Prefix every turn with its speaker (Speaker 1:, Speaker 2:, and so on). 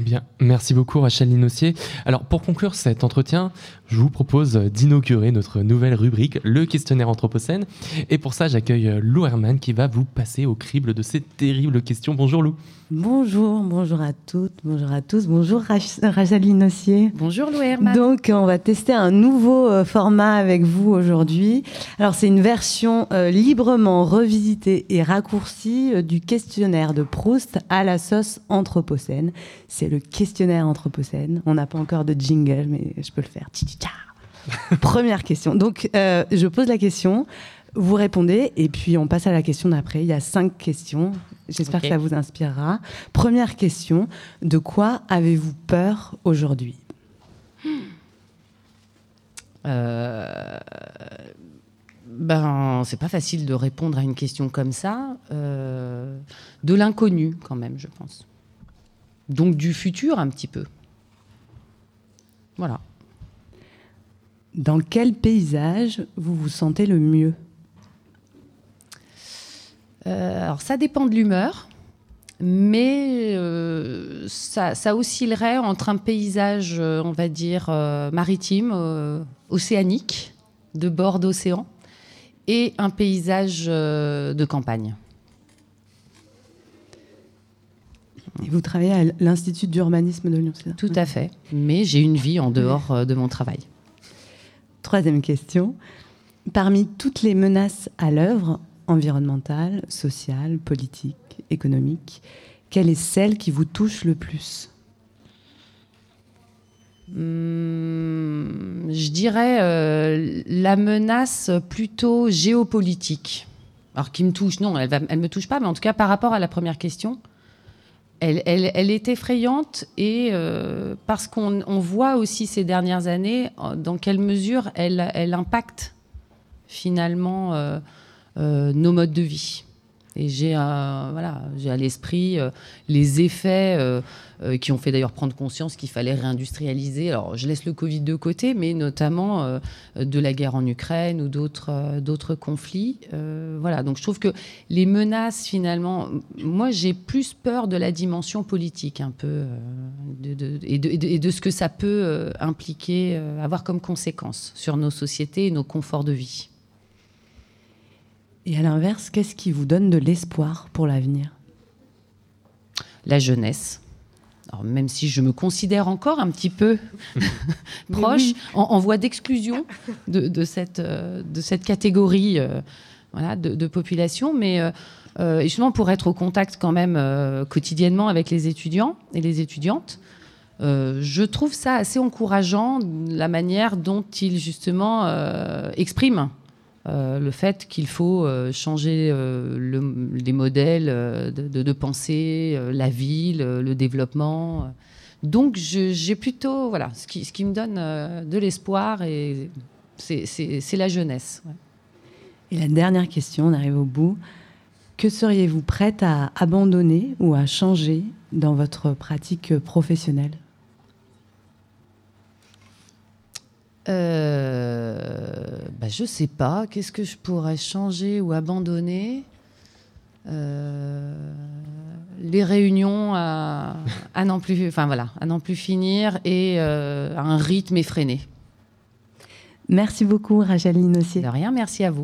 Speaker 1: Eh bien, merci beaucoup Rachel Linossier. Alors, pour conclure cet entretien, je vous propose d'inaugurer notre nouvelle rubrique, le questionnaire Anthropocène. Et pour ça, j'accueille Lou Herman qui va vous passer au crible de ces terribles questions. Bonjour Lou.
Speaker 2: Bonjour, bonjour à toutes, bonjour à tous, bonjour Rachel Linossier.
Speaker 3: Bonjour Lou Herman.
Speaker 2: Donc, on va tester un nouveau euh, format avec vous aujourd'hui. Alors, c'est une version euh, librement revisitée et raccourcie euh, du questionnaire de Proust à la sauce Anthropocène. C'est le questionnaire Anthropocène. On n'a pas encore de jingle, mais je peux le faire. Première question. Donc, je pose la question. Vous répondez et puis on passe à la question d'après. Il y a cinq questions. J'espère que ça vous inspirera. Première question, de quoi avez-vous peur aujourd'hui?
Speaker 3: Euh, Ben, c'est pas facile de répondre à une question comme ça. Euh, de l'inconnu, quand même, je pense. Donc du futur, un petit peu. Voilà.
Speaker 2: Dans quel paysage vous vous sentez le mieux?
Speaker 3: Euh, alors ça dépend de l'humeur, mais euh, ça, oscillerait entre un paysage, euh, on va dire, maritime, océanique, de bord d'océan, et un paysage de campagne.
Speaker 2: Et vous travaillez à l'Institut d'urbanisme de Lyon, c'est ça
Speaker 3: Tout à fait, mais j'ai une vie en dehors de mon travail.
Speaker 2: Troisième question. Parmi toutes les menaces à l'œuvre, environnementale, sociale, politique, économique, quelle est celle qui vous touche le plus?
Speaker 3: Hmm, Je dirais euh, la menace plutôt géopolitique. Alors qui me touche, non, elle ne me touche pas, mais en tout cas par rapport à la première question, elle, est effrayante et euh, parce qu'on voit aussi ces dernières années dans quelle mesure elle, impacte finalement euh, euh, nos modes de vie. Et j'ai voilà, à l'esprit euh, les effets euh, qui ont fait d'ailleurs prendre conscience qu'il fallait réindustrialiser. Alors je laisse le Covid de côté, mais notamment de la guerre en Ukraine ou d'autres conflits. voilà, donc je trouve que les menaces finalement, moi j'ai plus peur de la dimension politique un peu et, de, ce que ça peut impliquer, avoir comme conséquence sur nos sociétés et nos conforts de vie.
Speaker 2: Et à l'inverse, qu'est-ce qui vous donne de l'espoir pour l'avenir?
Speaker 3: La jeunesse. Alors, même si je me considère encore un petit peu proche, en, voie d'exclusion de, cette, euh, de cette catégorie euh, voilà, de, population, mais euh, justement pour être au contact quand même quotidiennement avec les étudiants et les étudiantes, je trouve ça assez encourageant, la manière dont ils justement expriment euh, le fait qu'il faut euh, changer euh, les modèles de, pensée, la ville, le développement. Donc j'ai plutôt, voilà, ce qui, ce qui me donne de l'espoir, et c'est la jeunesse.
Speaker 2: Et la dernière question, on arrive au bout. Que seriez-vous prête à abandonner ou à changer dans votre pratique professionnelle?
Speaker 3: Euh, bah, Je sais pas. Qu'est-ce que je pourrais changer ou abandonner? Euh, Les réunions à, n'en plus, enfin voilà, à n'en plus finir et euh, à un rythme effréné.
Speaker 2: Merci beaucoup, Rachel Linossier.
Speaker 3: De rien, merci à vous.